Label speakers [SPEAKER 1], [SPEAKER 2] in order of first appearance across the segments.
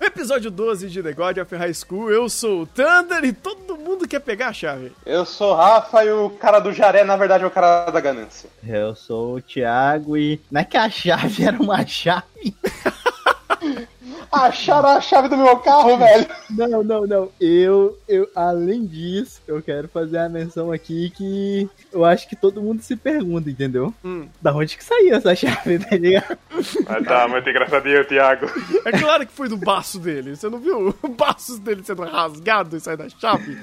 [SPEAKER 1] Episódio 12 de The God of High School, eu sou o Thunder e todo mundo quer pegar a chave.
[SPEAKER 2] Eu sou o Rafa e o cara do Jaré, na verdade, é o cara da ganância.
[SPEAKER 3] Eu sou o Thiago e. Não é que a chave era uma chave?
[SPEAKER 2] Acharam a chave do meu carro, velho.
[SPEAKER 3] Não, não, não. Eu, eu, além disso, eu quero fazer a menção aqui que eu acho que todo mundo se pergunta, entendeu?
[SPEAKER 1] Hum.
[SPEAKER 3] Da onde que saiu essa chave, tá ligado?
[SPEAKER 2] Ah, tá, muito engraçadinho, Thiago.
[SPEAKER 1] É claro que foi do baço dele. Você não viu o baço dele sendo rasgado e sair da chave?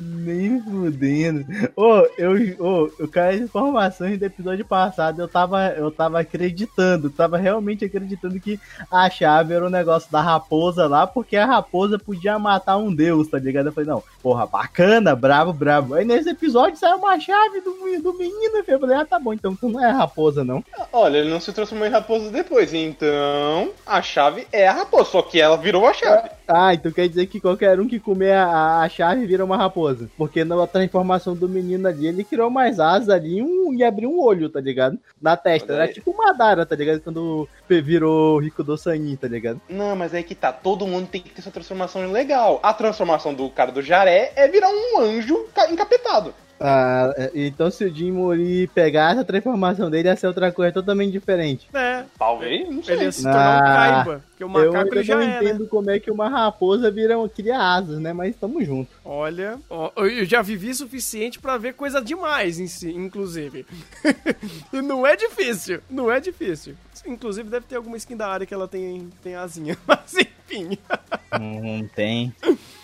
[SPEAKER 3] Nem fudendo. Ô, eu, ô, eu caí informações do episódio passado. Eu tava, eu tava acreditando, tava realmente acreditando que a chave era o negócio da raposa lá, porque a raposa podia matar um deus, tá ligado? Eu falei, não, porra, bacana, bravo, bravo. Aí nesse episódio saiu uma chave do, do menino. Eu falei, ah, tá bom, então tu não é a raposa, não.
[SPEAKER 2] Olha, ele não se transformou em raposa depois, então a chave é a raposa, só que ela virou a chave.
[SPEAKER 3] Ah, então quer dizer que qualquer um que comer a, a chave vira uma raposa. Porque na transformação do menino ali, ele criou mais asas ali e um, e abriu um olho, tá ligado? Na testa. Era tipo uma Madara, tá ligado? Quando virou Rico do Sangue, tá ligado?
[SPEAKER 2] Não, mas é que tá, todo mundo tem que ter sua transformação legal. A transformação do cara do Jaré é virar um anjo ca- encapetado.
[SPEAKER 3] Ah, é, então se o Jim Mori pegar essa transformação dele, ia ser outra coisa totalmente diferente.
[SPEAKER 1] É,
[SPEAKER 2] Talvez, não sei.
[SPEAKER 1] ele ia se tornar um
[SPEAKER 3] Ah,
[SPEAKER 1] caiba. Porque o
[SPEAKER 3] eu
[SPEAKER 1] macaco ele
[SPEAKER 3] ainda
[SPEAKER 1] já
[SPEAKER 3] não
[SPEAKER 1] é, né?
[SPEAKER 3] entendo como é que uma raposa vira, cria asas, né? Mas tamo junto.
[SPEAKER 1] Olha, ó, eu já vivi suficiente pra ver coisa demais em si, inclusive. e não é difícil, não é difícil. Inclusive deve ter alguma skin da área que ela tem, tem asinha. Mas enfim.
[SPEAKER 3] Não tem.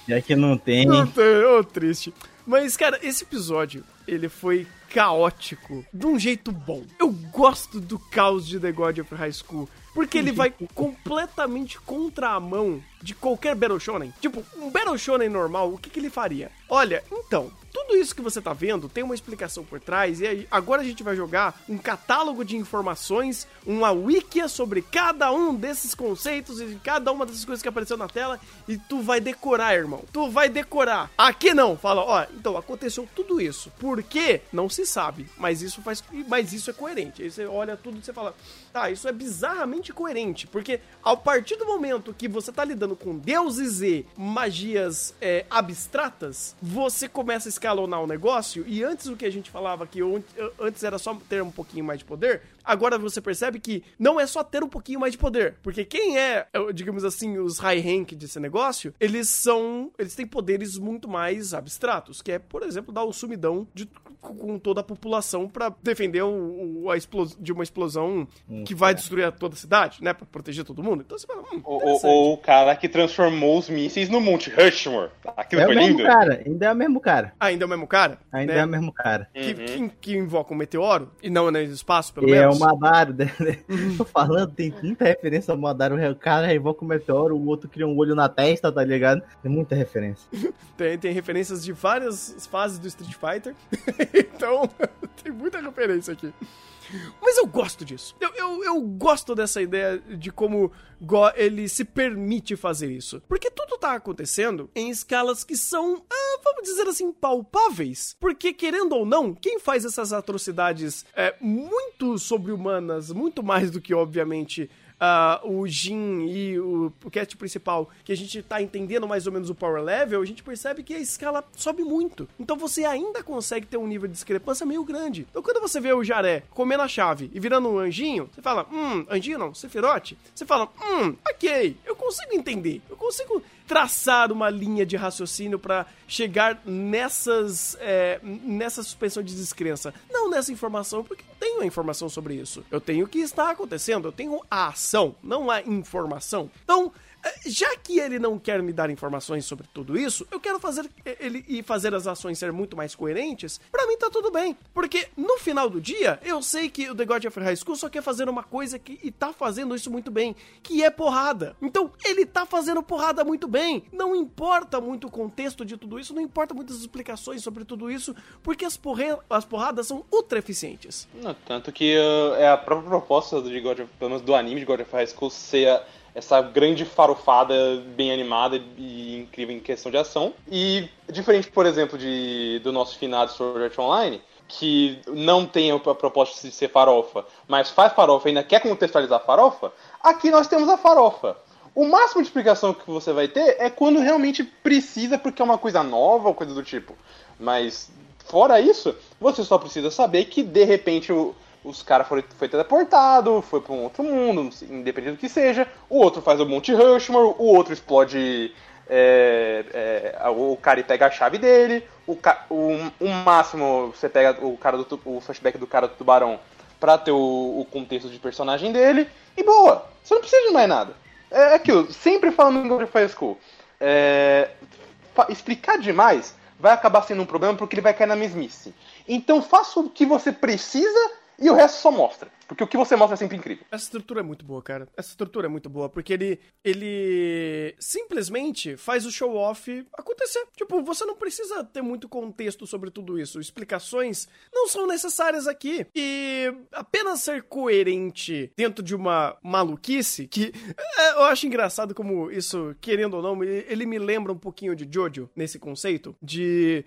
[SPEAKER 3] Já que não tem.
[SPEAKER 1] Ô, t- ô, triste. Mas, cara, esse episódio, ele foi caótico de um jeito bom. Eu gosto do caos de The God of High School. Porque ele vai completamente contra a mão de qualquer Battle Shonen. Tipo, um Battle Shonen normal, o que, que ele faria? Olha, então, tudo isso que você tá vendo tem uma explicação por trás, e agora a gente vai jogar um catálogo de informações, uma wikia sobre cada um desses conceitos e cada uma dessas coisas que apareceu na tela, e tu vai decorar, irmão. Tu vai decorar. Aqui não, fala, ó, então aconteceu tudo isso. Por quê? Não se sabe, mas isso faz, mas isso é coerente. Aí você olha tudo e você fala, tá, isso é bizarramente coerente, porque a partir do momento que você tá lidando com deuses e magias é, abstratas, você começa a escalonar o negócio, e antes o que a gente falava que antes era só ter um pouquinho mais de poder, agora você percebe que não é só ter um pouquinho mais de poder, porque quem é, eh, digamos assim, os high rank desse negócio, eles são, eles têm poderes muito mais abstratos, que é, por exemplo, dar o sumidão de, com toda a população pra defender o, o- a explos, de uma explosão que vai destruir toda a cidade, né, Pra proteger todo mundo. Então você fala, hum,
[SPEAKER 2] Ou, o cara que transformou os mísseis no Monte Rushmore. Aquilo
[SPEAKER 3] É o
[SPEAKER 2] foi
[SPEAKER 3] mesmo
[SPEAKER 2] lindo.
[SPEAKER 3] cara, ainda é o mesmo cara.
[SPEAKER 1] Ainda é o mesmo cara?
[SPEAKER 3] Ainda
[SPEAKER 1] né?
[SPEAKER 3] é o mesmo cara.
[SPEAKER 1] que,
[SPEAKER 2] Uhum.
[SPEAKER 1] que, que invoca um meteoro e não é no espaço, pelo
[SPEAKER 3] E é
[SPEAKER 1] menos.
[SPEAKER 3] O Madaro. né? Tô falando, tem muita referência ao Madaro. O cara revoca o meteoro, o outro cria um olho na testa, tá ligado? Tem muita referência.
[SPEAKER 1] Tem, tem referências de várias fases do Street Fighter. então, tem muita referência aqui. Mas eu gosto disso. Eu, eu, eu gosto dessa ideia de como Go ele se permite fazer isso. Porque tudo tá acontecendo em escalas que são, ah, vamos dizer assim, palpáveis. Porque, querendo ou não, quem faz essas atrocidades é, muito sobre-humanas, muito mais do que, obviamente, ah, o Jin e o, o cast principal, que a gente tá entendendo mais ou menos o power level, a gente percebe que a escala sobe muito. Então você ainda consegue ter um nível de discrepância meio grande. Então quando você vê o Jaré comendo a chave e virando um anjinho, você fala, hum, anjinho não, Sephiroth. Você fala, hum, ok, eu consigo entender, eu consigo traçar uma linha de raciocínio pra chegar nessas é, nessa suspensão de descrença. Não nessa informação, porque eu tenho a informação sobre isso. Eu tenho o que está acontecendo, eu tenho a ação, não a informação. Então, já que ele não quer me dar informações sobre tudo isso, eu quero fazer ele e fazer as ações ser muito mais coerentes. Para mim tá tudo bem, porque no final do dia, eu sei que o The God of High School só quer fazer uma coisa que e tá fazendo isso muito bem, que é porrada. Então, ele tá fazendo porrada muito bem. Não importa muito o contexto de tudo isso, não importa muitas explicações sobre tudo isso, porque as, porre as porradas são ultra eficientes.
[SPEAKER 2] Não, tanto que uh, é a própria proposta de God of, pelo menos do anime de God of High School ser a, essa grande farofada bem animada e incrível em questão de ação. E diferente, por exemplo, de, do nosso finado Sword Art Online, que não tem a proposta de ser farofa, mas faz farofa e ainda quer contextualizar a farofa, aqui nós temos a farofa. O máximo de explicação que você vai ter é quando realmente precisa, porque é uma coisa nova ou coisa do tipo. Mas, fora isso, você só precisa saber que de repente o, os caras foram foi teleportado, foi para um outro mundo, independente do que seja. O outro faz o Monte Rushmore, o outro explode é, é, o cara pega a chave dele, o, o, o, máximo você pega o cara do o flashback do cara do tubarão pra ter o, o contexto de personagem dele, e boa, você não precisa de mais nada. É aquilo, sempre falando em God of School. É, explicar demais vai acabar sendo um problema porque ele vai cair na mesmice. Então faça o que você precisa e o resto só mostra. Porque o que você mostra é sempre incrível.
[SPEAKER 1] Essa estrutura é muito boa, cara. Essa estrutura é muito boa, porque ele ele simplesmente faz o show off acontecer. Tipo, você não precisa ter muito contexto sobre tudo isso. Explicações não são necessárias aqui. E apenas ser coerente dentro de uma maluquice que é, eu acho engraçado como isso, querendo ou não, ele me lembra um pouquinho de Jojo nesse conceito de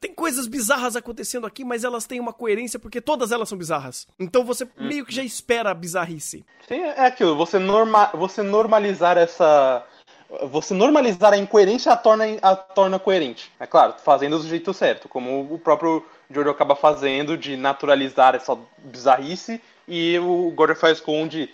[SPEAKER 1] tem coisas bizarras acontecendo aqui, mas elas têm uma coerência porque todas elas são bizarras. Então você hum. meio que já espera a bizarrice.
[SPEAKER 2] Sim, é aquilo, você, norma, você normalizar essa. Você normalizar a incoerência a torna, a torna coerente. É claro, fazendo do jeito certo, como o próprio Jojo acaba fazendo de naturalizar essa bizarrice e o God faz com de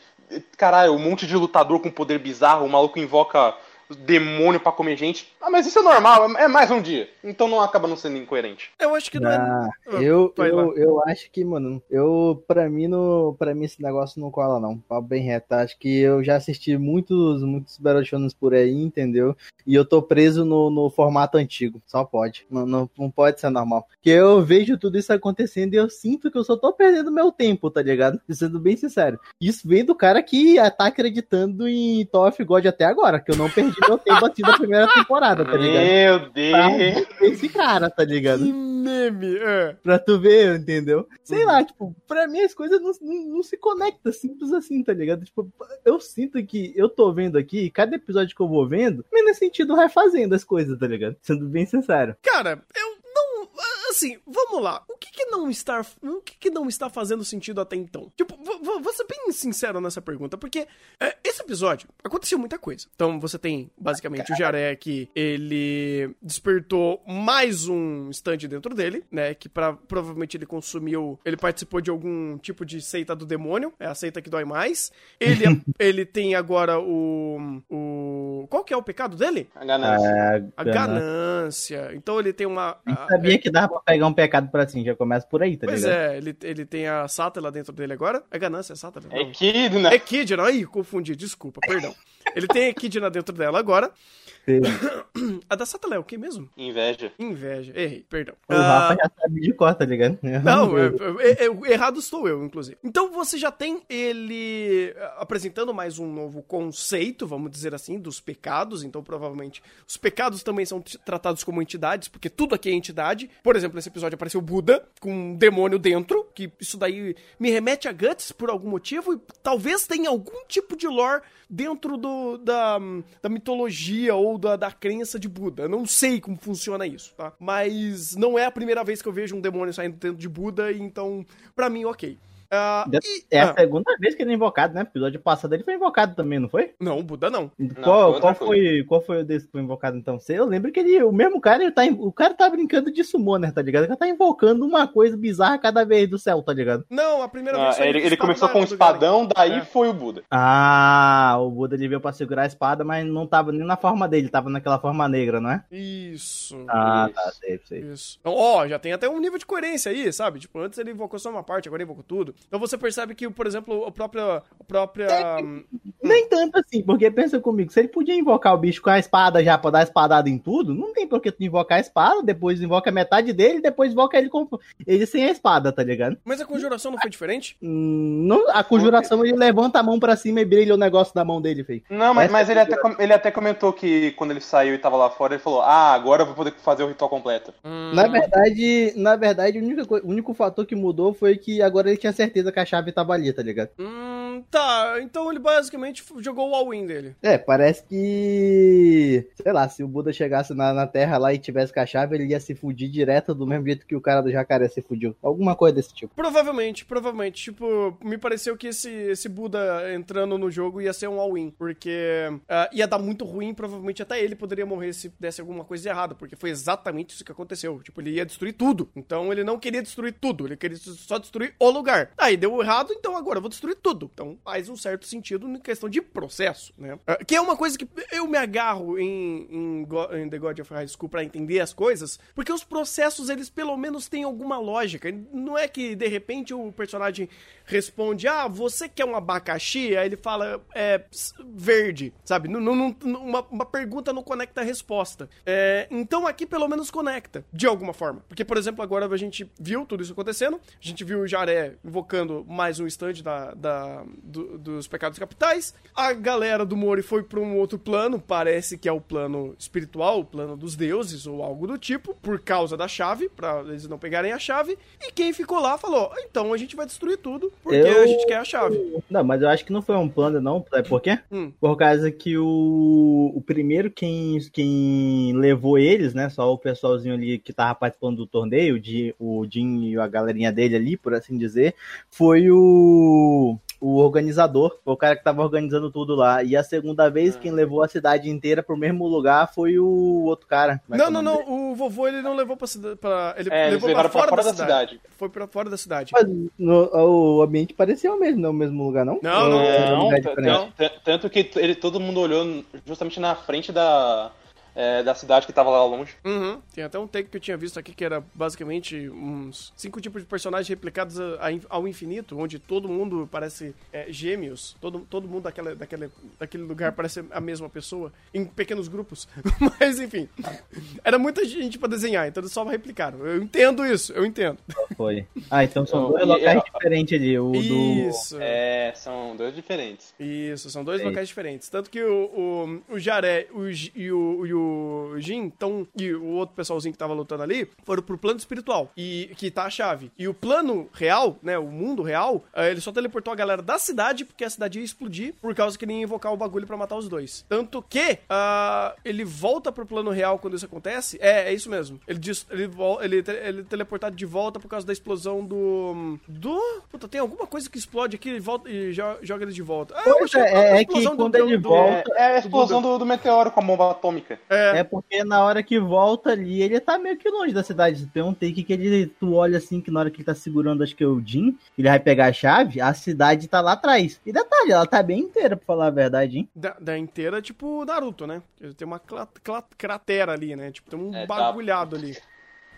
[SPEAKER 2] caralho, um monte de lutador com poder bizarro, o maluco invoca demônio para comer gente. Ah, mas isso é normal, é mais um dia. Então não acaba não sendo incoerente.
[SPEAKER 1] Eu acho que não
[SPEAKER 3] ah, é. Ah, eu, eu, eu acho que, mano, eu, pra mim, no, pra mim esse negócio não cola, não. Papo bem reto. Acho que eu já assisti muitos, muitos Battle por aí, entendeu? E eu tô preso no, no formato antigo. Só pode. Não, não, não pode ser normal. Porque eu vejo tudo isso acontecendo e eu sinto que eu só tô perdendo meu tempo, tá ligado? Sendo bem sincero. Isso vem do cara que tá acreditando em Top of God até agora, que eu não perdi meu tempo assim da primeira temporada, tá ligado?
[SPEAKER 2] Meu Deus!
[SPEAKER 3] Pra esse cara, tá ligado?
[SPEAKER 1] Que meme! É.
[SPEAKER 3] Pra tu ver, entendeu? Sei uhum. lá, tipo, pra mim as coisas não, não, não, se conectam simples assim, tá ligado? Tipo, eu sinto que eu tô vendo aqui, cada episódio que eu vou vendo, me nesse sentido refazendo as coisas, tá ligado? Sendo bem sincero.
[SPEAKER 1] Cara, eu não assim, vamos lá. O que que não está, o que que não está fazendo sentido até então? Tipo, vou ser bem sincero nessa pergunta, porque é, esse episódio aconteceu muita coisa. Então você tem basicamente o Jaré que ele despertou mais um stand dentro dele, né? Que pra, provavelmente ele consumiu, ele participou de algum tipo de seita do demônio, é a seita que dói mais. Ele, ele tem agora o, o. Qual que é o pecado dele?
[SPEAKER 2] A ganância. É,
[SPEAKER 1] a ganância. Então ele tem uma.
[SPEAKER 3] Eu sabia que dava pegar um pecado pra cima, já começa por aí, tá
[SPEAKER 1] pois
[SPEAKER 3] ligado?
[SPEAKER 1] Pois é, ele, ele tem a sátela dentro dele agora. É ganância, é sátela?
[SPEAKER 2] É Echidna.
[SPEAKER 1] Echidna, aí, confundi, desculpa, perdão. Ele tem Echidna dentro dela agora. A da Satala é o que mesmo?
[SPEAKER 2] Inveja.
[SPEAKER 1] Inveja. Errei, perdão.
[SPEAKER 3] O Rafa uh... já sabe de cor, tá ligado?
[SPEAKER 1] Não, é, é, é, errado estou eu, inclusive. Então você já tem ele apresentando mais um novo conceito, vamos dizer assim, dos pecados. Então provavelmente os pecados também são tratados como entidades, porque tudo aqui é entidade. Por exemplo, nesse episódio apareceu Buda com um demônio dentro, que isso daí me remete a Guts por algum motivo e talvez tenha algum tipo de lore dentro do, da, da mitologia ou da, da crença de Buda. Eu não sei como funciona isso, tá? Mas não é a primeira vez que eu vejo um demônio saindo dentro de Buda, então, pra mim, ok.
[SPEAKER 3] Uh, e, é a ah. segunda vez que ele é invocado, né? O episódio passado ele foi invocado também, não foi?
[SPEAKER 1] Não, o Buda não.
[SPEAKER 3] Qual, não, qual foi, qual foi o desse que foi invocado então? Eu lembro que ele, o mesmo cara, ele tá, o cara tá brincando de summoner, tá ligado? Ele tá invocando uma coisa bizarra cada vez do céu, tá ligado?
[SPEAKER 1] Não, a primeira vez
[SPEAKER 2] foi ele, ele começou com um espadão, daí é. foi o Buda.
[SPEAKER 3] Ah, o Buda ele veio pra segurar a espada, mas não tava nem na forma dele, tava naquela forma negra, não é?
[SPEAKER 1] Isso.
[SPEAKER 3] Ah,
[SPEAKER 1] isso.
[SPEAKER 3] tá, sei, sei.
[SPEAKER 1] Isso. Ó, oh, já tem até um nível de coerência aí, sabe? Tipo, antes ele invocou só uma parte, agora ele invocou tudo. Então você percebe que, por exemplo, o próprio. O próprio
[SPEAKER 3] é, nem tanto assim, porque pensa comigo, se ele podia invocar o bicho com a espada já pra dar espadada em tudo, não tem por que tu invocar a espada, depois invoca metade dele, depois invoca ele com ele sem a espada, tá ligado?
[SPEAKER 1] Mas a conjuração não foi diferente?
[SPEAKER 3] Hum, não, a conjuração ele levanta a mão pra cima e brilha o negócio da mão dele, feio.
[SPEAKER 2] Não, mas, mas ele, até, ele até comentou que quando ele saiu e tava lá fora, ele falou: Ah, agora eu vou poder fazer o ritual completo.
[SPEAKER 3] Hum. Na verdade, na verdade, o único, o único fator que mudou foi que agora ele tinha certeza que a chave tava ali, tá ligado?
[SPEAKER 1] Hum, tá, então ele basicamente jogou o all-in dele.
[SPEAKER 3] É, parece que. Sei lá, se o Buda chegasse na, na Terra lá e tivesse com a chave, ele ia se fudir direto do mesmo jeito que o cara do jacaré se fudiu. Alguma coisa desse tipo.
[SPEAKER 1] Provavelmente, provavelmente. Tipo, me pareceu que esse, esse Buda entrando no jogo ia ser um all-in, porque uh, ia dar muito ruim, provavelmente até ele poderia morrer se desse alguma coisa errada, porque foi exatamente isso que aconteceu. Tipo, ele ia destruir tudo. Então ele não queria destruir tudo, ele queria só destruir o lugar. Aí deu errado, então agora eu vou destruir tudo. Então faz um certo sentido em questão de processo, né? Uh, que é uma coisa que eu me agarro em, em, em The God of High School pra entender as coisas, porque os processos, eles pelo menos têm alguma lógica. Não é que de repente o personagem responde, ah, você quer um abacaxi? Aí ele fala, é, verde, sabe? Não, uma, uma pergunta não conecta a resposta. É, então aqui pelo menos conecta, de alguma forma. Porque, por exemplo, agora a gente viu tudo isso acontecendo, a gente viu o Jaré invocando mais um stand da, da do, dos pecados capitais, a galera do Mori foi para um outro plano, parece que é o plano espiritual, o plano dos deuses ou algo do tipo, por causa da chave, para eles não pegarem a chave, e quem ficou lá falou, então a gente vai destruir tudo, porque eu... a gente quer a chave.
[SPEAKER 3] Não, mas eu acho que não foi um plano, não. Sabe por quê? Hum. Por causa que o, o primeiro quem, quem levou eles, né? Só o pessoalzinho ali que tava participando do torneio, de, o Jim e a galerinha dele ali, por assim dizer, foi o o organizador, o cara que tava organizando tudo lá. E a segunda vez quem levou a cidade inteira pro mesmo lugar foi o outro cara.
[SPEAKER 1] É não, é não, não. O vovô ele não levou pra cidade. Pra... Ele é, levou pra fora, pra fora, da, cidade. cidade. Foi pra fora da cidade.
[SPEAKER 3] Mas no, o ambiente parecia o mesmo, não o mesmo lugar, não?
[SPEAKER 1] Não, não. não,
[SPEAKER 2] não tanto que ele, todo mundo olhou justamente na frente da é, da cidade que tava lá longe.
[SPEAKER 1] Uhum. Tem até um take que eu tinha visto aqui que era basicamente uns cinco tipos de personagens replicados ao infinito, onde todo mundo parece é, gêmeos, todo, todo mundo daquela, daquele, daquele lugar parece a mesma pessoa, em pequenos grupos. Mas enfim, era muita gente pra desenhar, então eles só replicaram. Eu entendo isso, eu entendo.
[SPEAKER 3] Foi. Ah, então são dois locais diferentes ali. O
[SPEAKER 2] isso. Do... É, são dois diferentes.
[SPEAKER 1] Isso, são dois é locais diferentes. Tanto que o, o, o Jaré o, e o, e o o Jin então, e o outro pessoalzinho que tava lutando ali foram pro plano espiritual, e que tá a chave. E o plano real, né, o mundo real, eh, ele só teleportou a galera da cidade porque a cidade ia explodir por causa que ele ia invocar o bagulho para matar os dois. Tanto que uh, ele volta pro plano real quando isso acontece. É, é isso mesmo. Ele diz, ele, ele, ele é teleportado de volta por causa da explosão do. Do. Puta, tem alguma coisa que explode aqui e, volta, e joga ele de volta.
[SPEAKER 3] Ah, pois é, é, é que quando ele volta.
[SPEAKER 2] É, é a explosão do, do, meteoro com a bomba atômica.
[SPEAKER 3] É. é porque na hora que volta ali, ele tá meio que longe da cidade. Tem um take que ele, tu olha assim, que na hora que ele tá segurando, acho que é o Jin, ele vai pegar a chave, a cidade tá lá atrás. E detalhe, ela tá bem inteira, pra falar a verdade, hein?
[SPEAKER 1] Da, da inteira, tipo Naruto, né? Tem uma cratera ali, né? Tipo, tem um é, tá. bagulhado tá... ali.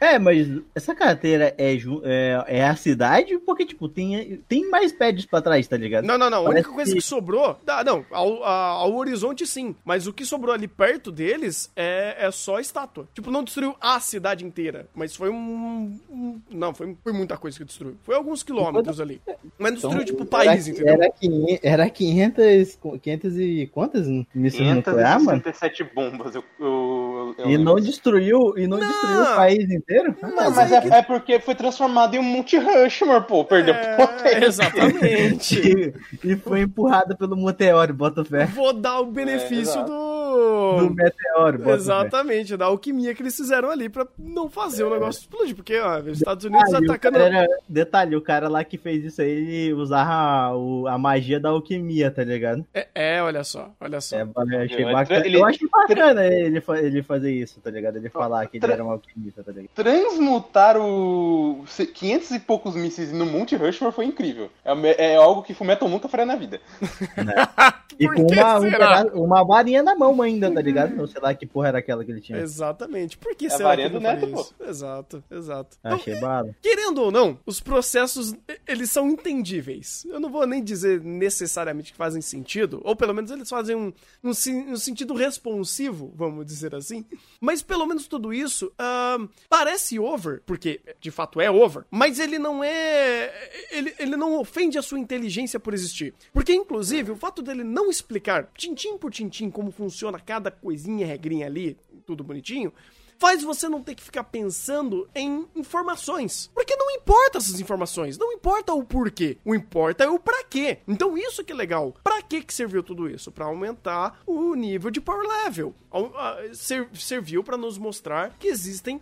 [SPEAKER 3] É, mas essa carteira é, é, é, a cidade porque, tipo, tem, tem mais prédios pra trás, tá ligado?
[SPEAKER 1] Não, não, não. Parece a única coisa que, que sobrou. Ah, não, ao, ao, horizonte sim. Mas o que sobrou ali perto deles é, é só estátua. Tipo, não destruiu a cidade inteira. Mas foi um. um não, foi, foi muita coisa que destruiu. Foi alguns quilômetros ali. Mas destruiu, então, tipo, o país,
[SPEAKER 3] era,
[SPEAKER 1] entendeu?
[SPEAKER 3] Era, 500, era 500, 500 e quantas mísseis nucleares, mano?
[SPEAKER 2] 567 bombas. Eu, eu,
[SPEAKER 3] eu e não destruiu, e não, não, destruiu o país inteiro?
[SPEAKER 2] Não, mas, mas é, que... é, porque foi transformado em um Monte Rushmore, pô. Perdeu é,
[SPEAKER 1] potência. Exatamente.
[SPEAKER 3] e, e, foi empurrado pelo meteoro, bota fé.
[SPEAKER 1] Vou dar o benefício é, do...
[SPEAKER 3] Do meteoro, bota
[SPEAKER 1] Exatamente, fé. da alquimia que eles fizeram ali pra não fazer o negócio explodir. Porque, ó, os Estados Unidos atacando...
[SPEAKER 3] Era, detalhe, o cara lá que fez isso aí, ele usava a, a magia da alquimia, tá ligado?
[SPEAKER 1] É, é olha só, olha só. É,
[SPEAKER 3] eu, achei bacana, ele... eu achei bacana ele, ele fazer isso, tá ligado? Ele falar que ele era um alquimista, tá ligado?
[SPEAKER 2] transmutar o 500 e poucos mísseis no Monte Rushmore foi incrível. É, é algo que Fullmetal nunca faria na vida.
[SPEAKER 3] Né? e com uma, um uma varinha na mão, ainda, tá ligado? Não sei lá que porra era aquela que ele tinha.
[SPEAKER 1] Exatamente. Por que
[SPEAKER 2] É
[SPEAKER 1] será
[SPEAKER 2] varinha
[SPEAKER 1] que ele
[SPEAKER 2] do neto,
[SPEAKER 1] isso? Exato, exato. Então,
[SPEAKER 3] Achei bala.
[SPEAKER 1] Querendo ou não, os processos, eles são entendíveis. Eu não vou nem dizer necessariamente que fazem sentido, ou pelo menos eles fazem um, um, um sentido responsivo, vamos dizer assim. Mas pelo menos tudo isso ahn, parece over, porque de fato é over, mas ele não é. Ele, ele não ofende a sua inteligência por existir. Porque, inclusive, o fato dele não explicar tintim por tintim como funciona cada coisinha, regrinha ali, tudo bonitinho faz você não ter que ficar pensando em informações. Porque não importa essas informações, não importa o porquê, o importa é o pra quê. Então isso que é legal. Pra que que serviu tudo isso? Pra aumentar o nível de power level. Serviu pra nos mostrar que existem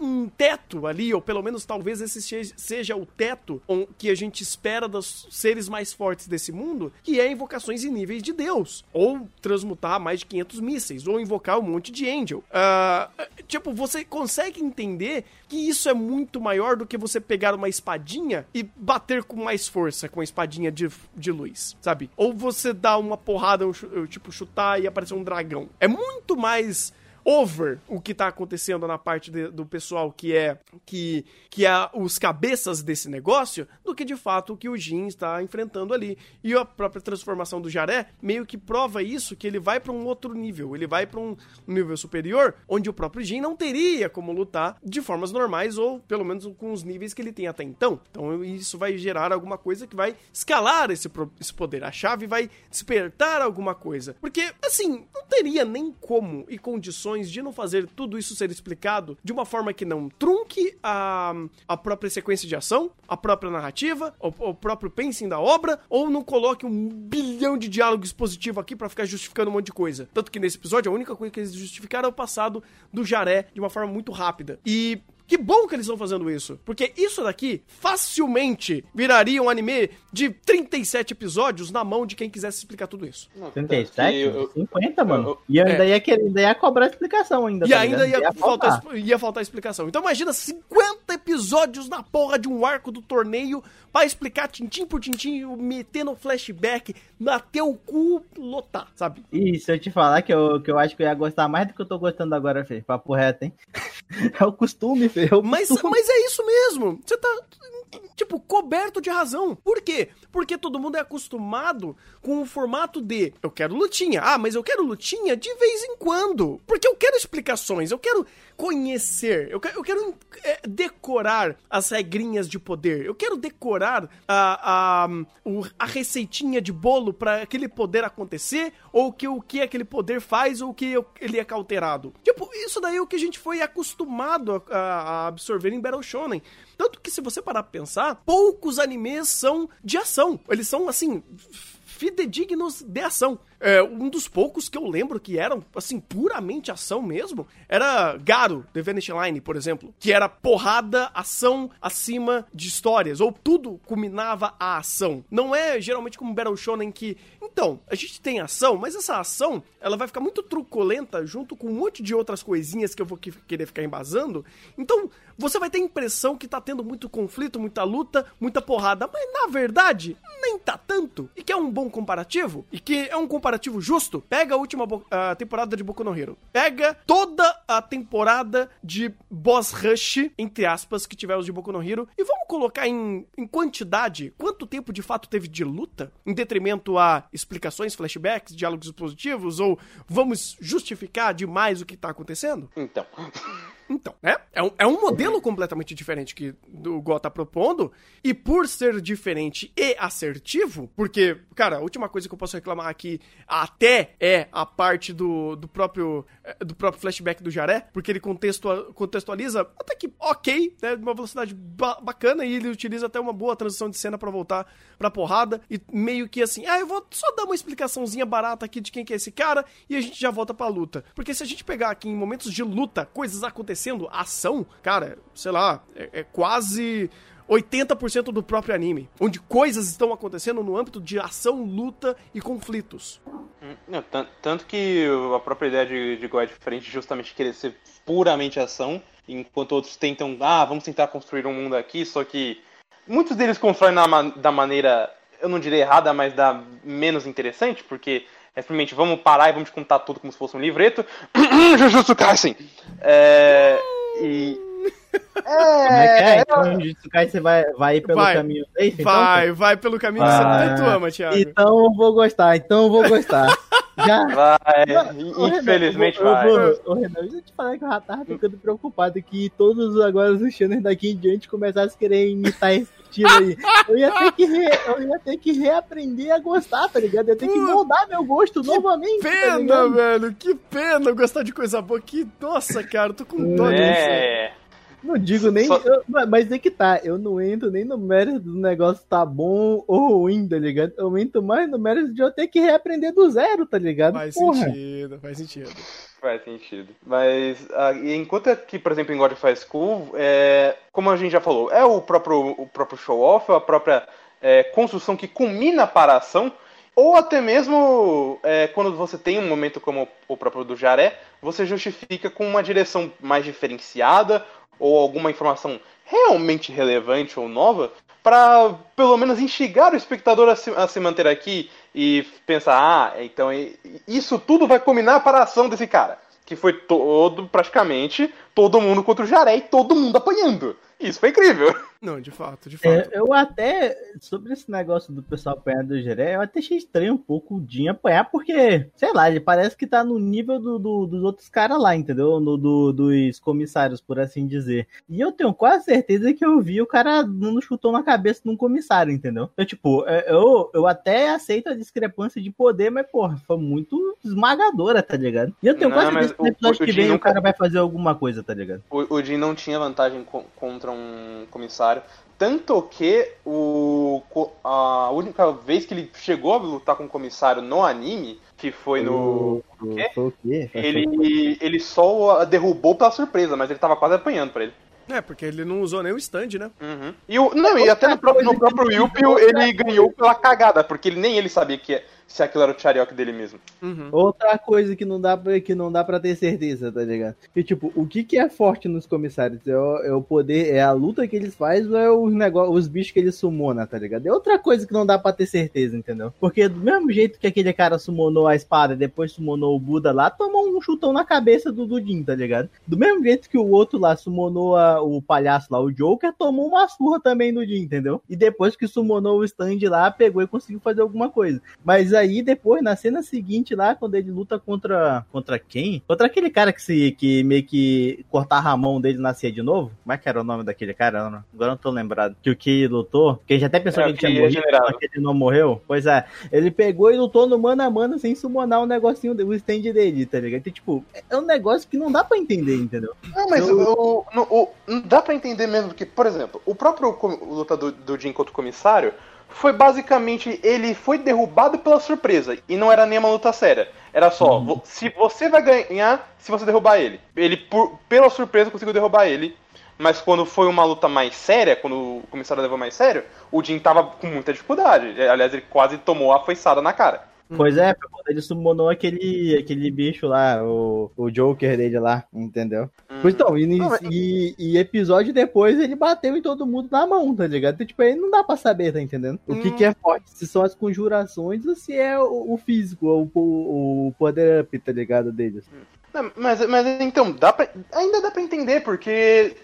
[SPEAKER 1] um, teto ali, ou pelo menos talvez esse seja o teto que a gente espera dos seres mais fortes desse mundo, que é invocações em níveis de Deus, ou transmutar mais de 500 mísseis, ou invocar um monte de angel. Ah, tipo, você consegue entender que isso é muito maior do que você pegar uma espadinha e bater com mais força com a espadinha de, de luz, sabe? Ou você dar uma porrada, um tipo, chutar e aparecer um dragão. É muito mais over o que tá acontecendo na parte de- do pessoal que é que que é os cabeças desse negócio do que de fato o que o Jin está enfrentando ali. E a própria transformação do Jaré meio que prova isso que ele vai pra um outro nível, ele vai pra um nível superior onde o próprio Jin não teria como lutar de formas normais ou pelo menos com os níveis que ele tem até então. Então isso vai gerar alguma coisa que vai escalar esse, esse poder. A chave vai despertar alguma coisa. Porque, assim, não teria nem como e condições de não fazer tudo isso ser explicado de uma forma que não trunque a, a própria sequência de ação, a própria narrativa, o, o próprio pacing da obra, ou não coloque um bilhão de diálogo expositivo aqui pra ficar justificando um monte de coisa. Tanto que nesse episódio a única coisa que eles justificaram é o passado do Jaré de uma forma muito rápida. E que bom que eles estão fazendo isso, porque isso daqui facilmente viraria um anime de 37 episódios na mão de quem quisesse explicar tudo isso.
[SPEAKER 2] Não,
[SPEAKER 3] 37?
[SPEAKER 2] tanto que eu-
[SPEAKER 3] 50, mano.
[SPEAKER 2] eu-
[SPEAKER 3] E ainda, ia, querer, ainda ia cobrar explicação ainda.
[SPEAKER 1] E
[SPEAKER 3] tá
[SPEAKER 1] ainda
[SPEAKER 3] ligado?
[SPEAKER 1] ia, faltar,
[SPEAKER 3] faltar.
[SPEAKER 1] ia faltar explicação. Então imagina 50 episódios na porra de um arco do torneio pra explicar tintim por tintim, meter no flashback, até o cu lotar, sabe?
[SPEAKER 3] E se eu te falar que eu, que eu acho que eu ia gostar mais do que eu tô gostando agora, Fê. Papo reto, hein? É o costume, Fê. É o
[SPEAKER 1] Mas,
[SPEAKER 3] costume.
[SPEAKER 1] mas é isso mesmo. Você tá, tipo, coberto de razão. Por quê? Porque todo mundo é acostumado com o formato de eu quero lutinha. Ah, mas eu quero lutinha de vez em quando. Porque eu quero explicações, eu quero conhecer, eu quero, eu quero é, decorar as regrinhas de poder. Eu quero decorar a, a, a receitinha de bolo para aquele poder acontecer, ou que, o que aquele poder faz, ou que ele é cauterado. Tipo, isso daí é o que a gente foi acostumado a, a absorver em Battle Shonen. Tanto que se você parar pra pensar, poucos animes são de ação. Eles são, assim, fidedignos de ação. É, um dos poucos que eu lembro que eram, assim, puramente ação mesmo, era Garo, The Vanish Line, por exemplo. Que era porrada, ação acima de histórias. Ou tudo culminava a ação. Não é geralmente como Battle Shonen que... Então, a gente tem ação, mas essa ação, ela vai ficar muito truculenta junto com um monte de outras coisinhas que eu vou que- querer ficar embasando. Então, você vai ter a impressão que tá tendo muito conflito, muita luta, muita porrada. Mas, na verdade, nem tá tanto. E que é um bom comparativo, e que é um comparativo justo, pega a última a temporada de Boku no Hero. Pega toda a temporada de Boss Rush, entre aspas, que tivemos de Boku no Hero, e vamos colocar em, em quantidade quanto tempo de fato teve de luta, em detrimento a explicações, flashbacks, diálogos positivos, ou vamos justificar demais o que tá acontecendo?
[SPEAKER 2] Então.
[SPEAKER 1] Então, né? É um, é um modelo completamente diferente que o Go tá propondo. E por ser diferente e assertivo, porque, cara, a última coisa que eu posso reclamar aqui até é a parte do, do próprio eh, do próprio flashback do Jaré, porque ele contextua- contextualiza até que ok, né? Uma velocidade ba- bacana e ele utiliza até uma boa transição de cena pra voltar pra porrada. E meio que assim, ah, eu vou só dar uma explicações barata aqui de quem que é esse cara e a gente já volta pra luta. Porque se a gente pegar aqui em momentos de luta, coisas acontecendo, ação, cara, sei lá, é, é quase 80% do próprio anime, onde coisas estão acontecendo no âmbito de ação, luta e conflitos.
[SPEAKER 2] Tan- tanto que a própria ideia de, de Go é diferente, justamente querer ser puramente ação, enquanto outros tentam, ah, vamos tentar construir um mundo aqui, só que muitos deles constroem na da maneira, eu não diria errada, mas da menos interessante, porque É simplesmente vamos parar e vamos contar tudo como se fosse um livreto. Jujutsu Kaisen! É, e.
[SPEAKER 3] Como é que é? Então, Jujutsu Kaisen vai, vai ir pelo
[SPEAKER 1] Vai.
[SPEAKER 3] caminho desse? então?
[SPEAKER 1] Vai, vai pelo caminho que você
[SPEAKER 3] Ah,
[SPEAKER 1] tanto ama, Thiago.
[SPEAKER 3] Então eu vou gostar, então eu vou gostar. Já.
[SPEAKER 2] Vai,
[SPEAKER 3] Renan,
[SPEAKER 2] infelizmente
[SPEAKER 3] ô,
[SPEAKER 2] vai.
[SPEAKER 3] Bruno, Ô, Renan, deixa eu te falar que eu já tava ficando preocupado que todos agora os channels daqui em diante começassem a querer imitar esse estilo aí. Eu ia ter que, re- eu ia ter que reaprender a gostar, tá ligado? Eu ia ter que moldar meu gosto novamente. tá
[SPEAKER 1] Pena,
[SPEAKER 3] ligado?
[SPEAKER 1] velho, que pena gostar de coisa boa. Que, nossa, cara, tô com dó disso.
[SPEAKER 2] É.
[SPEAKER 3] Não digo nem.
[SPEAKER 2] Só-
[SPEAKER 3] eu- mas é que tá, eu não entro nem no mérito do negócio tá bom ou ruim, tá ligado? Eu entro mais no mérito de eu ter que reaprender do zero, tá ligado?
[SPEAKER 1] Faz
[SPEAKER 3] Porra.
[SPEAKER 1] sentido, faz sentido.
[SPEAKER 2] Faz sentido. Mas ah, enquanto aqui, por exemplo, em God of High School, é, como a gente já falou, é o próprio, o próprio show-off, a própria é, construção que culmina para a ação, ou até mesmo é, quando você tem um momento como o próprio do Jaré, você justifica com uma direção mais diferenciada ou alguma informação realmente relevante ou nova para pelo menos instigar o espectador a se, a se manter aqui e pensar, ah, então isso tudo vai combinar para a ação desse cara. Que foi todo, praticamente, todo mundo contra o Jaré e todo mundo apanhando. Isso foi incrível.
[SPEAKER 1] Não, de fato, de fato.
[SPEAKER 3] É, eu até, sobre esse negócio do pessoal apanhar do Jeré, eu até achei estranho um pouco o Jim apanhar, porque, sei lá, ele parece que tá no nível do, do- dos outros caras lá, entendeu? No, do- dos comissários, por assim dizer. E eu tenho quase certeza que eu vi o cara dando chutão na cabeça de um comissário, entendeu? Então, tipo, é, eu, eu até aceito a discrepância de poder, mas, porra, foi muito esmagadora, tá ligado? E eu tenho
[SPEAKER 2] Não,
[SPEAKER 3] quase certeza que no
[SPEAKER 2] o-
[SPEAKER 3] episódio
[SPEAKER 2] o
[SPEAKER 3] que
[SPEAKER 2] Jim
[SPEAKER 3] vem o cara vai fazer alguma coisa, tá ligado?
[SPEAKER 2] O, o Jin não tinha vantagem co- contra um comissário. Tanto que o, a única vez que ele chegou a lutar com um comissário no anime, que foi no.
[SPEAKER 3] O-
[SPEAKER 2] quê?
[SPEAKER 3] Foi o quê?
[SPEAKER 2] Ele, ele só derrubou pela surpresa, mas ele tava quase apanhando pra ele.
[SPEAKER 1] É, porque ele não usou nem o stand, né?
[SPEAKER 2] Uhum. E o, não, e até no próprio, no próprio Yupio ele ganhou pela cagada, porque ele, nem ele sabia que, se aquilo era o Chariok dele mesmo.
[SPEAKER 1] Uhum.
[SPEAKER 3] Outra coisa que não dá pra, que não dá pra ter certeza, tá ligado? Que, tipo, o que, que é forte nos comissários? É o, é o poder, é a luta que eles fazem ou é os, negócio, os bichos que eles summonam, tá ligado? É outra coisa que não dá pra ter certeza, entendeu? Porque do mesmo jeito que aquele cara summonou a espada e depois summonou o Buda lá, tomou um chutão na cabeça do Dudin, tá ligado? Do mesmo jeito que o outro lá summonou a- o palhaço lá, o Joker, tomou uma surra também do Jin, entendeu? E depois que summonou o stand lá, pegou e conseguiu fazer alguma coisa. Mas aí depois, na cena seguinte lá, quando ele luta contra. Contra quem? Contra aquele cara que se que meio que cortava a mão dele e nascia de novo? Como é que era o nome daquele cara? Agora eu não tô lembrado. Que o Ki lutou. Que ele já até pensou
[SPEAKER 2] É,
[SPEAKER 3] que ele
[SPEAKER 2] que
[SPEAKER 3] tinha morrido, que ele não morreu. Pois é. Ele pegou e lutou no mano a mano sem summonar o negocinho, o stand dele, tá ligado? Então, tipo, é um negócio que não dá pra entender, entendeu?
[SPEAKER 2] Não, mas
[SPEAKER 3] Eu-
[SPEAKER 2] o, o- não dá pra entender mesmo que, por exemplo, o próprio com- luta do, do Jin contra o comissário foi basicamente ele foi derrubado pela surpresa e não era nem uma luta séria. Era só, vo- se você vai ganhar se você derrubar ele. Ele, por, pela surpresa, conseguiu derrubar ele. Mas quando foi uma luta mais séria, quando o comissário levou mais sério, o Jin tava com muita dificuldade. Aliás, ele quase tomou a foiçada na cara.
[SPEAKER 3] Pois é, foi quando ele summonou aquele, aquele bicho lá, o, o Joker dele lá, entendeu? Pois então, e, e- e episódio depois ele bateu em todo mundo na mão, tá ligado? Então, tipo, aí não dá pra saber, tá entendendo? O que, que é forte, se são as conjurações ou se é o, o físico, ou o, o poder up, tá ligado, deles.
[SPEAKER 2] Não, Mas, mas então, dá pra, ainda dá pra entender, porque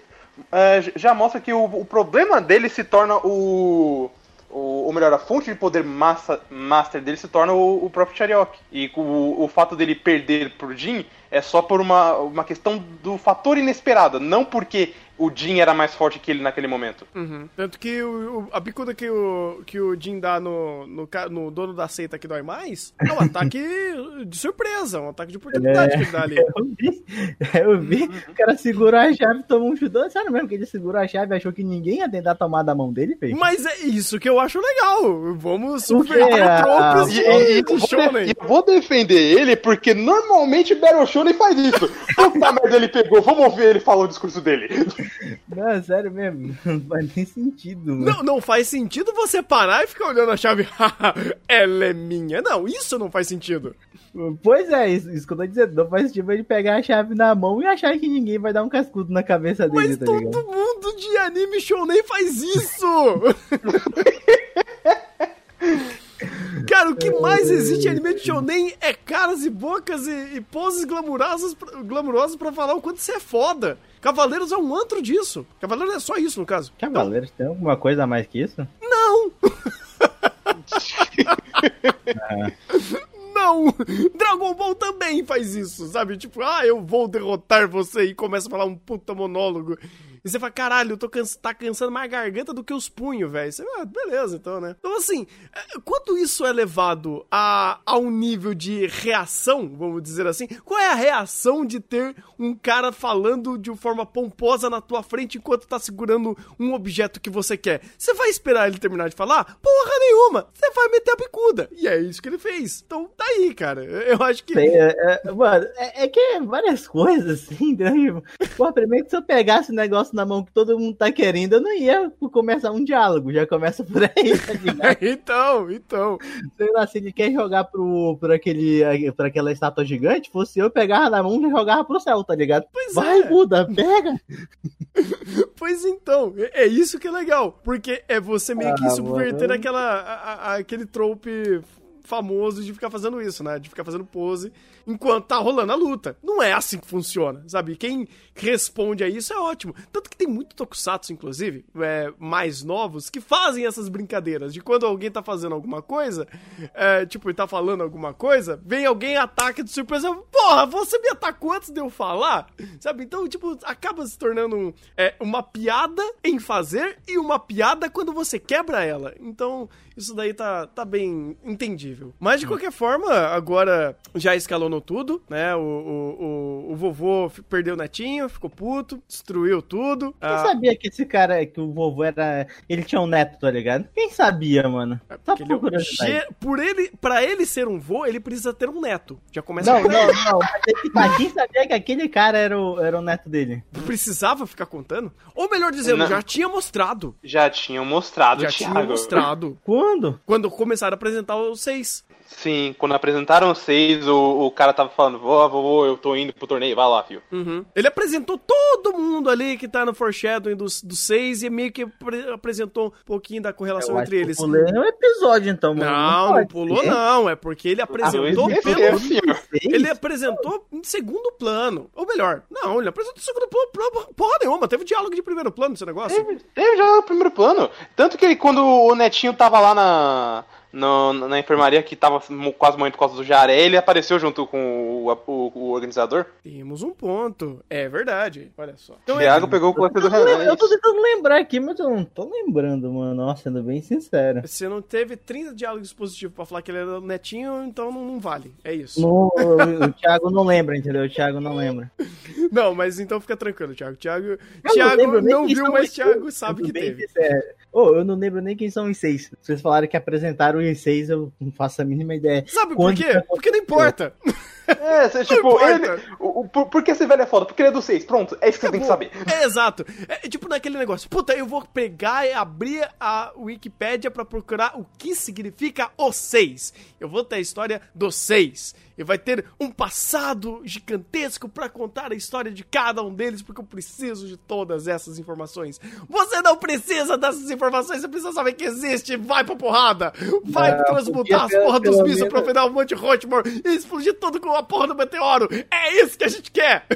[SPEAKER 2] é, já mostra que o, o problema dele se torna o. Ou melhor, a fonte de poder massa, master dele se torna o, o próprio Chariok. E o, o fato dele perder pro Jin é só por uma, uma questão do fator inesperado, não porque o Jin era mais forte que ele naquele momento.
[SPEAKER 1] Uhum. Tanto que o, o- a bicuda que o, que o Jin dá no, no, no dono da seita que dói mais é um ataque de surpresa, um ataque de oportunidade que ele dá ali.
[SPEAKER 3] Eu vi, eu vi, o cara segurou a chave, tomou um chutão, sério mesmo que ele segurou a chave e achou que ninguém ia tentar tomar da mão dele, fez?
[SPEAKER 1] Mas é isso que eu acho legal. Vamos
[SPEAKER 3] O quê?
[SPEAKER 1] subverter
[SPEAKER 3] Ah,
[SPEAKER 1] tropos
[SPEAKER 2] E, e- e eu vou de- e eu vou defender ele porque normalmente Battle Shonen faz isso. Puta merda, ele pegou, vamos ouvir ele falar o discurso dele.
[SPEAKER 3] Não, é sério mesmo, não faz nem sentido, mano.
[SPEAKER 1] Não, não faz sentido você parar e ficar olhando a chave. Ela é minha. Não, isso não faz sentido.
[SPEAKER 3] Pois é, isso, isso que eu tô dizendo. Não faz sentido ele pegar a chave na mão e achar que ninguém vai dar um cascudo na cabeça dele,
[SPEAKER 1] Mas
[SPEAKER 3] tá
[SPEAKER 1] todo
[SPEAKER 3] ligado?
[SPEAKER 1] mundo de anime shonen faz isso! Cara, o que mais existe em anime de shonen é caras e bocas e, e poses glamourosas, glamourosas pra falar o quanto você é foda. Cavaleiros é um antro disso. Cavaleiros é só isso, no caso.
[SPEAKER 3] Cavaleiros tem alguma coisa a mais que isso?
[SPEAKER 1] Não! Não! Dragon Ball também faz isso, sabe? Tipo, ah, eu vou derrotar você e começa a falar um puta monólogo. E você fala, caralho, eu tô cansa tá cansando mais a garganta do que os punhos, velho. Você, ah, beleza, então, né? Então, assim, é, quanto isso é levado a, a um nível de reação, vamos dizer assim, qual é a reação de ter um cara falando de forma pomposa na tua frente enquanto tá segurando um objeto que você quer? Você vai esperar ele terminar de falar? Porra nenhuma! Você vai meter a bicuda. E é isso que ele fez. Então, tá aí, cara. Eu acho que.
[SPEAKER 3] É, é, mano, é, é, que é várias coisas, assim, né? Pô, primeiro que se eu pegasse o negócio na mão que todo mundo tá querendo, eu não ia começar um diálogo, já começa por aí,
[SPEAKER 1] tá então, então.
[SPEAKER 3] Sei lá, se ele quer jogar pro, pro aquele, pra aquela estátua gigante, fosse eu pegar na mão e jogava pro céu, tá ligado? Pois Vai, é. Buda, pega!
[SPEAKER 1] pois então, é, é isso que é legal, porque é você meio que ah, subverter aquela, a, a, aquele trope famoso de ficar fazendo isso, né? De ficar fazendo pose enquanto tá rolando a luta. Não é assim que funciona, sabe? Quem responde a isso é ótimo. Tanto que tem muito tokusatsu, inclusive, é, mais novos, que fazem essas brincadeiras. De quando alguém tá fazendo alguma coisa, é, tipo, ele tá falando alguma coisa, vem alguém ataca de surpresa. Porra, você me atacou antes de eu falar? Sabe? Então, tipo, acaba se tornando é, uma piada em fazer e uma piada quando você quebra ela. Então, isso daí tá, tá bem entendível. Mas, de qualquer forma, agora já escalou tudo, né? O, o, o, o, vovô perdeu o netinho, ficou puto, destruiu tudo.
[SPEAKER 3] Quem ah... sabia que esse cara, que o vovô era. Ele tinha um neto, tá ligado? Quem sabia, mano? É
[SPEAKER 1] Só por ele, por ele, pra ele ser um vô, ele precisa ter um neto. Já começa
[SPEAKER 3] Não, não, não. Mas quem sabia que aquele cara era o, era o neto dele?
[SPEAKER 1] Precisava ficar contando? Ou melhor dizendo, não. já tinha mostrado.
[SPEAKER 2] Já tinham mostrado,
[SPEAKER 1] Já
[SPEAKER 2] Thiago.
[SPEAKER 1] tinha mostrado.
[SPEAKER 3] Quando?
[SPEAKER 1] Quando começaram a apresentar os seis.
[SPEAKER 2] Sim, quando apresentaram seis, o, o cara tava falando, vovô, vovô, eu tô indo pro torneio, vai lá, filho.
[SPEAKER 1] Uhum. Ele apresentou todo mundo ali que tá no foreshadowing dos, dos seis e meio que apresentou um pouquinho da correlação entre eles.
[SPEAKER 3] Pulei um episódio, então,
[SPEAKER 1] mano. Não, não, não pulou ser. não, é porque ele apresentou ah, pelo... Ele apresentou em segundo plano. Ou melhor, não, ele apresentou em segundo plano, porra nenhuma, teve diálogo de primeiro plano nesse negócio.
[SPEAKER 2] Teve, teve diálogo de primeiro plano. Tanto que quando o Netinho tava lá na no, na enfermaria que tava quase morrendo por causa do jaré, ele apareceu junto com o, o, o, organizador?
[SPEAKER 1] Temos um ponto. É verdade. Olha só.
[SPEAKER 2] Então, Thiago é, pegou o corpo do
[SPEAKER 3] Renan. Eu tô tentando lembrar aqui, mas eu não tô lembrando, mano. Nossa, sendo bem sincero.
[SPEAKER 1] Você não teve 30 diálogos positivos pra falar que ele era netinho, então não, não vale. É isso.
[SPEAKER 3] No, o, o Thiago não lembra, entendeu? O Thiago não lembra.
[SPEAKER 1] não, mas então fica tranquilo, Thiago. Thiago, Thiago não, não viu, mas Thiago sabe que teve.
[SPEAKER 3] Sincero. Oh, eu não lembro nem quem são os seis. Vocês falaram que apresentaram os seis, eu não faço a mínima ideia.
[SPEAKER 1] Sabe por quê? Porque não importa.
[SPEAKER 2] É, você, tipo, ele. O, o, por, por que esse velho é foda? Porque ele é do 6. Pronto, é isso que você tem que saber.
[SPEAKER 1] É, exato. É tipo naquele negócio. Puta, eu vou pegar e abrir a Wikipédia pra procurar o que significa o 6. Eu vou ter a história do 6 e vai ter um passado gigantesco para contar a história de cada um deles, porque eu preciso de todas essas informações. Você não precisa dessas informações, você precisa saber que existe. Vai pra porrada! Vai não, transmutar as porra dos mísseis pra virar um monte de Hotmore e explodir tudo com a porra do meteoro! É isso que a gente quer!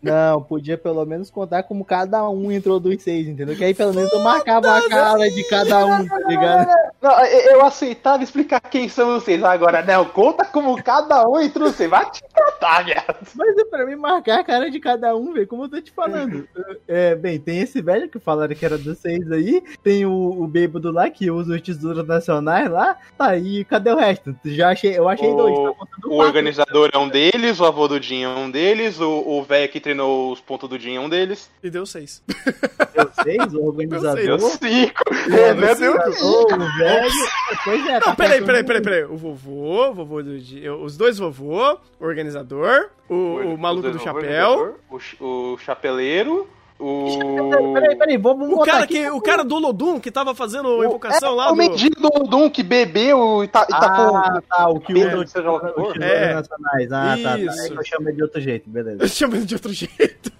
[SPEAKER 3] Não, podia pelo menos contar como cada um entrou dos seis, entendeu? Que aí pelo menos eu marcava a cara de cada um, tá ligado?
[SPEAKER 2] Não, eu aceitava explicar quem são seis. Agora, não, conta como cada um entrou seis. Vai te tratar, viado.
[SPEAKER 3] Mas é pra mim marcar a cara de cada um, velho, como eu tô te falando. É, bem, tem esse velho que falaram que era dos seis aí. Tem o, o bêbado lá que usa os tesouros nacionais lá. Tá aí, cadê o resto? Já achei, eu achei
[SPEAKER 2] o,
[SPEAKER 3] dois.
[SPEAKER 2] Tá o organizador é um deles, o avô do Dinho é um deles, o velho que treinou os pontos do Jin é um deles.
[SPEAKER 1] E deu seis.
[SPEAKER 3] Deu seis? O organizador?
[SPEAKER 2] Deu cinco. É,
[SPEAKER 3] né? Deu cinco. O velho... Pois é,
[SPEAKER 1] Não, tá peraí, peraí, peraí, peraí. O vovô, o vovô do os dois vovô, o organizador, o, o, o maluco do chapéu.
[SPEAKER 2] O, o chapeleiro
[SPEAKER 3] o... Peraí, peraí, vamos
[SPEAKER 1] o cara, que, o cara do Lodum que tava fazendo a invocação é, lá
[SPEAKER 2] o do... O mendigo do Lodum que bebeu e tá, e tá
[SPEAKER 3] ah, com... tá, o que usa seja o é. nacionais. Ah, Isso. tá, tá. Aí eu chamo ele de outro jeito, beleza. Eu
[SPEAKER 1] chamo ele de outro jeito.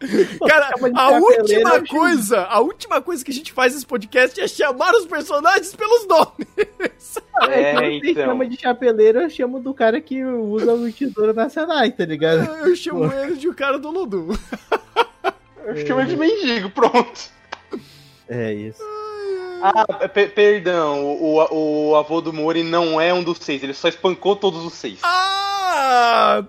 [SPEAKER 1] cara, a última coisa, a última coisa que a gente faz nesse podcast é chamar os personagens pelos nomes.
[SPEAKER 3] É, é então. chama de chapeleiro, eu chamo do cara que usa o tesouro nacionais, tá ligado?
[SPEAKER 1] Eu chamo Pô. ele de o cara do Lodum.
[SPEAKER 2] Eu chamo ele de mendigo, pronto.
[SPEAKER 3] É isso.
[SPEAKER 2] Ah, perdão, o, o, avô do Mori não é um dos seis, ele só espancou todos os seis.
[SPEAKER 1] Ah,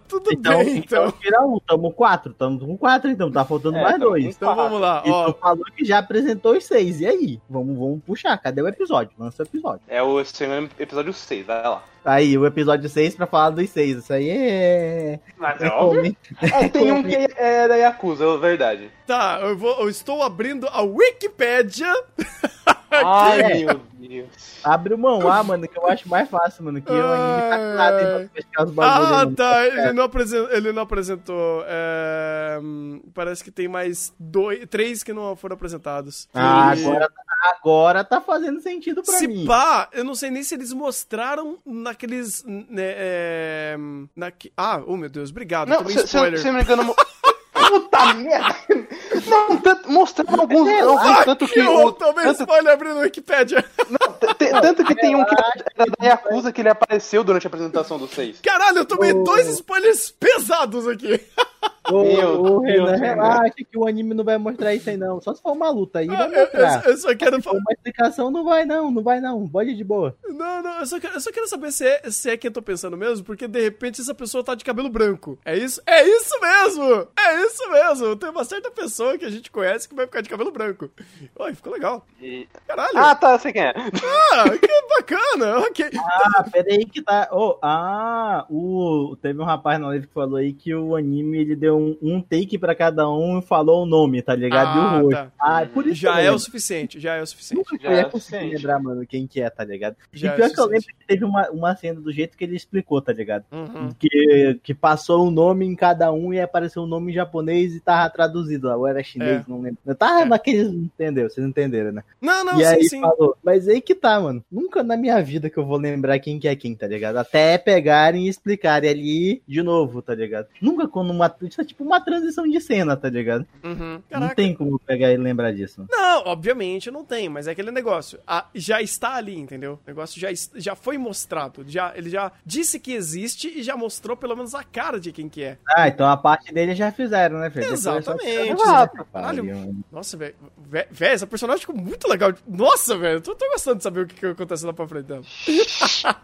[SPEAKER 1] tudo então, bem, então.
[SPEAKER 3] então. Tira um, tamo quatro, tamo com quatro, então tá faltando é, mais dois.
[SPEAKER 1] Então vamos lá,
[SPEAKER 3] ó. Então falou que já apresentou os seis, e aí? Vamos, vamos puxar, cadê o episódio? Lança o episódio.
[SPEAKER 2] É o episódio 6, vai lá.
[SPEAKER 3] Aí, o episódio 6 pra falar dos seis. Isso aí é.
[SPEAKER 2] Mas é, é óbvio. É, tem um que é da Yakuza, é verdade.
[SPEAKER 1] Tá, eu, vou, eu estou abrindo a Wikipédia.
[SPEAKER 2] Ai, é. meu Deus.
[SPEAKER 3] Abre o manhwa, mano, que eu acho mais fácil, mano. Que eu tá nada
[SPEAKER 1] pescar os bagulhos. Ah, tá. Ele não, apresentou, ele não apresentou. É... Parece que tem mais dois, três que não foram apresentados.
[SPEAKER 3] Ah, e... agora, agora tá fazendo sentido pra
[SPEAKER 1] se
[SPEAKER 3] mim.
[SPEAKER 1] Se pá, eu não sei nem se eles mostraram naqueles. Né, é... Na... Ah, oh meu Deus, obrigado.
[SPEAKER 2] Não, se, se, se me engano. Puta merda! Não, tanto, mostrando alguns, é, alguns ah, tanto que. que
[SPEAKER 1] o, também tanto... spoiler abrindo o Wikipedia.
[SPEAKER 2] Não, tanto que tem um que era da Yakuza que ele apareceu durante a apresentação do 6.
[SPEAKER 1] Caralho, eu tomei oh. dois spoilers pesados aqui.
[SPEAKER 3] Ô, Meu, ô Renan, relaxa que o anime não vai mostrar isso aí não. Só se for uma luta aí ah, vai mostrar.
[SPEAKER 1] Eu, eu, só quero
[SPEAKER 3] falar. Uma explicação não vai não, não vai não. Pode de boa.
[SPEAKER 1] Não, não, eu só quero, eu só quero saber se é, se é quem eu tô pensando mesmo, porque de repente essa pessoa tá de cabelo branco. É isso? É isso mesmo! É isso mesmo! Tem uma certa pessoa que a gente conhece que vai ficar de cabelo branco. Oi, ficou legal.
[SPEAKER 2] Caralho. Ah, tá, sei quem é.
[SPEAKER 1] Ah, que bacana. ok.
[SPEAKER 3] Ah, peraí que tá. Oh, ah, o... teve um rapaz na live que falou aí que o anime ele deu um, um take pra cada um e falou o nome, tá ligado? Ah, e o
[SPEAKER 1] ah, rosto. Tá. Ah, por isso já é o suficiente, já é o suficiente.
[SPEAKER 3] Nunca já é conseguir lembrar, mano, quem que é, tá ligado? Já e pior é que eu lembro que teve uma, uma cena do jeito que ele explicou, tá ligado? Uhum. Que, que passou o nome em cada um e apareceu o um nome em japonês e tava traduzido lá. Ou era chinês, é. não lembro. Eu tava é. naqueles. Entendeu? Vocês entenderam, né?
[SPEAKER 1] Não, não,
[SPEAKER 3] e
[SPEAKER 1] sim,
[SPEAKER 3] aí
[SPEAKER 1] sim.
[SPEAKER 3] falou, mas aí que tá, mano. Nunca na minha vida que eu vou lembrar quem que é quem, tá ligado? Até pegarem e explicarem ali de novo, tá ligado? Nunca quando uma. Isso é tipo uma transição de cena, tá ligado?
[SPEAKER 1] Uhum.
[SPEAKER 3] Não tem como pegar e lembrar disso.
[SPEAKER 1] Não, obviamente não tem, mas é aquele negócio. A, já está ali, entendeu? O negócio já, já foi mostrado. Já, ele já disse que existe e já mostrou pelo menos a cara de quem que é.
[SPEAKER 3] Ah, então a parte dele já fizeram, né,
[SPEAKER 1] Fê? Exatamente. Ah, Caralho. Nossa, velho. Velho, essa personagem ficou muito legal. Nossa, velho. Tô, tô gostando de saber o que, que acontece lá pra frente dela.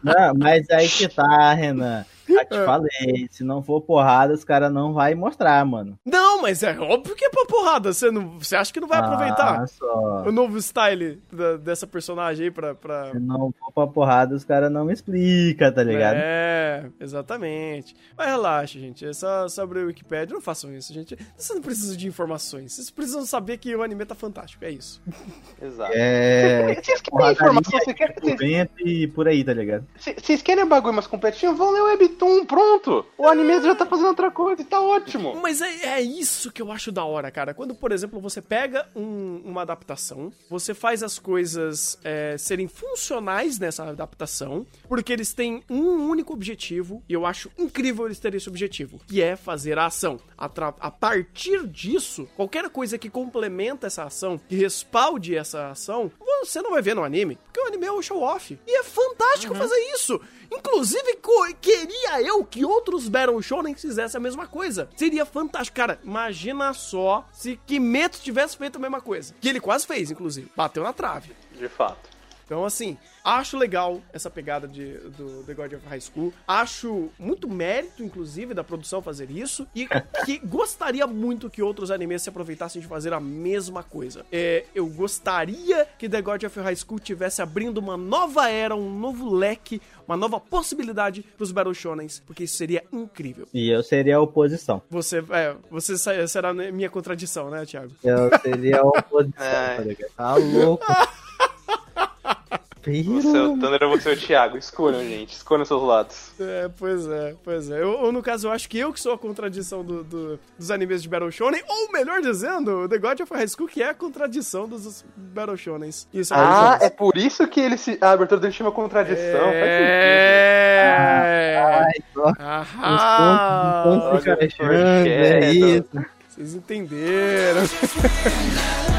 [SPEAKER 3] Não, mas aí que tá, Renan. Já te falei, se não for porrada, os caras não vai mostrar, mano.
[SPEAKER 1] Não, mas é óbvio que é pra porrada. Você, não, você acha que não vai ah, aproveitar só. o novo style da, dessa personagem aí pra, pra.
[SPEAKER 3] Se não for pra porrada, os caras não explicam, tá ligado?
[SPEAKER 1] É, exatamente. Mas relaxa, gente. É só sobre o Wikipedia. Não façam isso, gente. Você não precisa de informações. Vocês precisam saber que o anime tá fantástico. É isso.
[SPEAKER 2] Exato.
[SPEAKER 3] É. Vocês querem informação? Você quer... E por aí, tá ligado?
[SPEAKER 2] Vocês querem um bagulho mais completinho? Vão ler o Webtoon Webtoon, pronto! O anime já tá fazendo outra coisa e tá ótimo.
[SPEAKER 1] Mas é, é, isso que eu acho da hora, cara. Quando, por exemplo, você pega um, uma adaptação, você faz as coisas é, serem funcionais nessa adaptação, porque eles têm um único objetivo, e eu acho incrível eles terem esse objetivo, que é fazer a ação. A, a partir disso, qualquer coisa que complementa essa ação, que respalde essa ação, você não vai ver no anime, porque o anime é o show-off. E é fantástico uhum. fazer isso. Inclusive, queria eu que outros Battle Shonen fizessem a mesma coisa. Seria fantástico. Cara, imagina só se Kimetsu tivesse feito a mesma coisa. Que ele quase fez, inclusive. Bateu na trave.
[SPEAKER 2] De fato.
[SPEAKER 1] Então, assim, acho legal essa pegada de, do The God of High School. Acho muito mérito, inclusive, da produção fazer isso. E que gostaria muito que outros animes se aproveitassem de fazer a mesma coisa. É, eu gostaria que The God of High School tivesse abrindo uma nova era, um novo leque, uma nova possibilidade pros Battle Shonens, porque isso seria incrível.
[SPEAKER 3] E eu seria a oposição.
[SPEAKER 1] Você, é, você será minha contradição, né, Thiago?
[SPEAKER 3] Eu seria a oposição, é. tá ligado?
[SPEAKER 2] Você é o Thunder ou você é o Thiago? Escolham, gente. Escolham seus lados.
[SPEAKER 1] É, pois é, pois é. Eu, ou no caso, eu acho que eu que sou a contradição do, do, dos animes de Battle Shonen, ou melhor dizendo, The God of High School, que é a contradição dos Battle Shonens.
[SPEAKER 2] Isso é ah, é por isso que ele se, a abertura dele chama contradição.
[SPEAKER 1] É... Ah, ah,
[SPEAKER 3] é isso.
[SPEAKER 1] Vocês entenderam.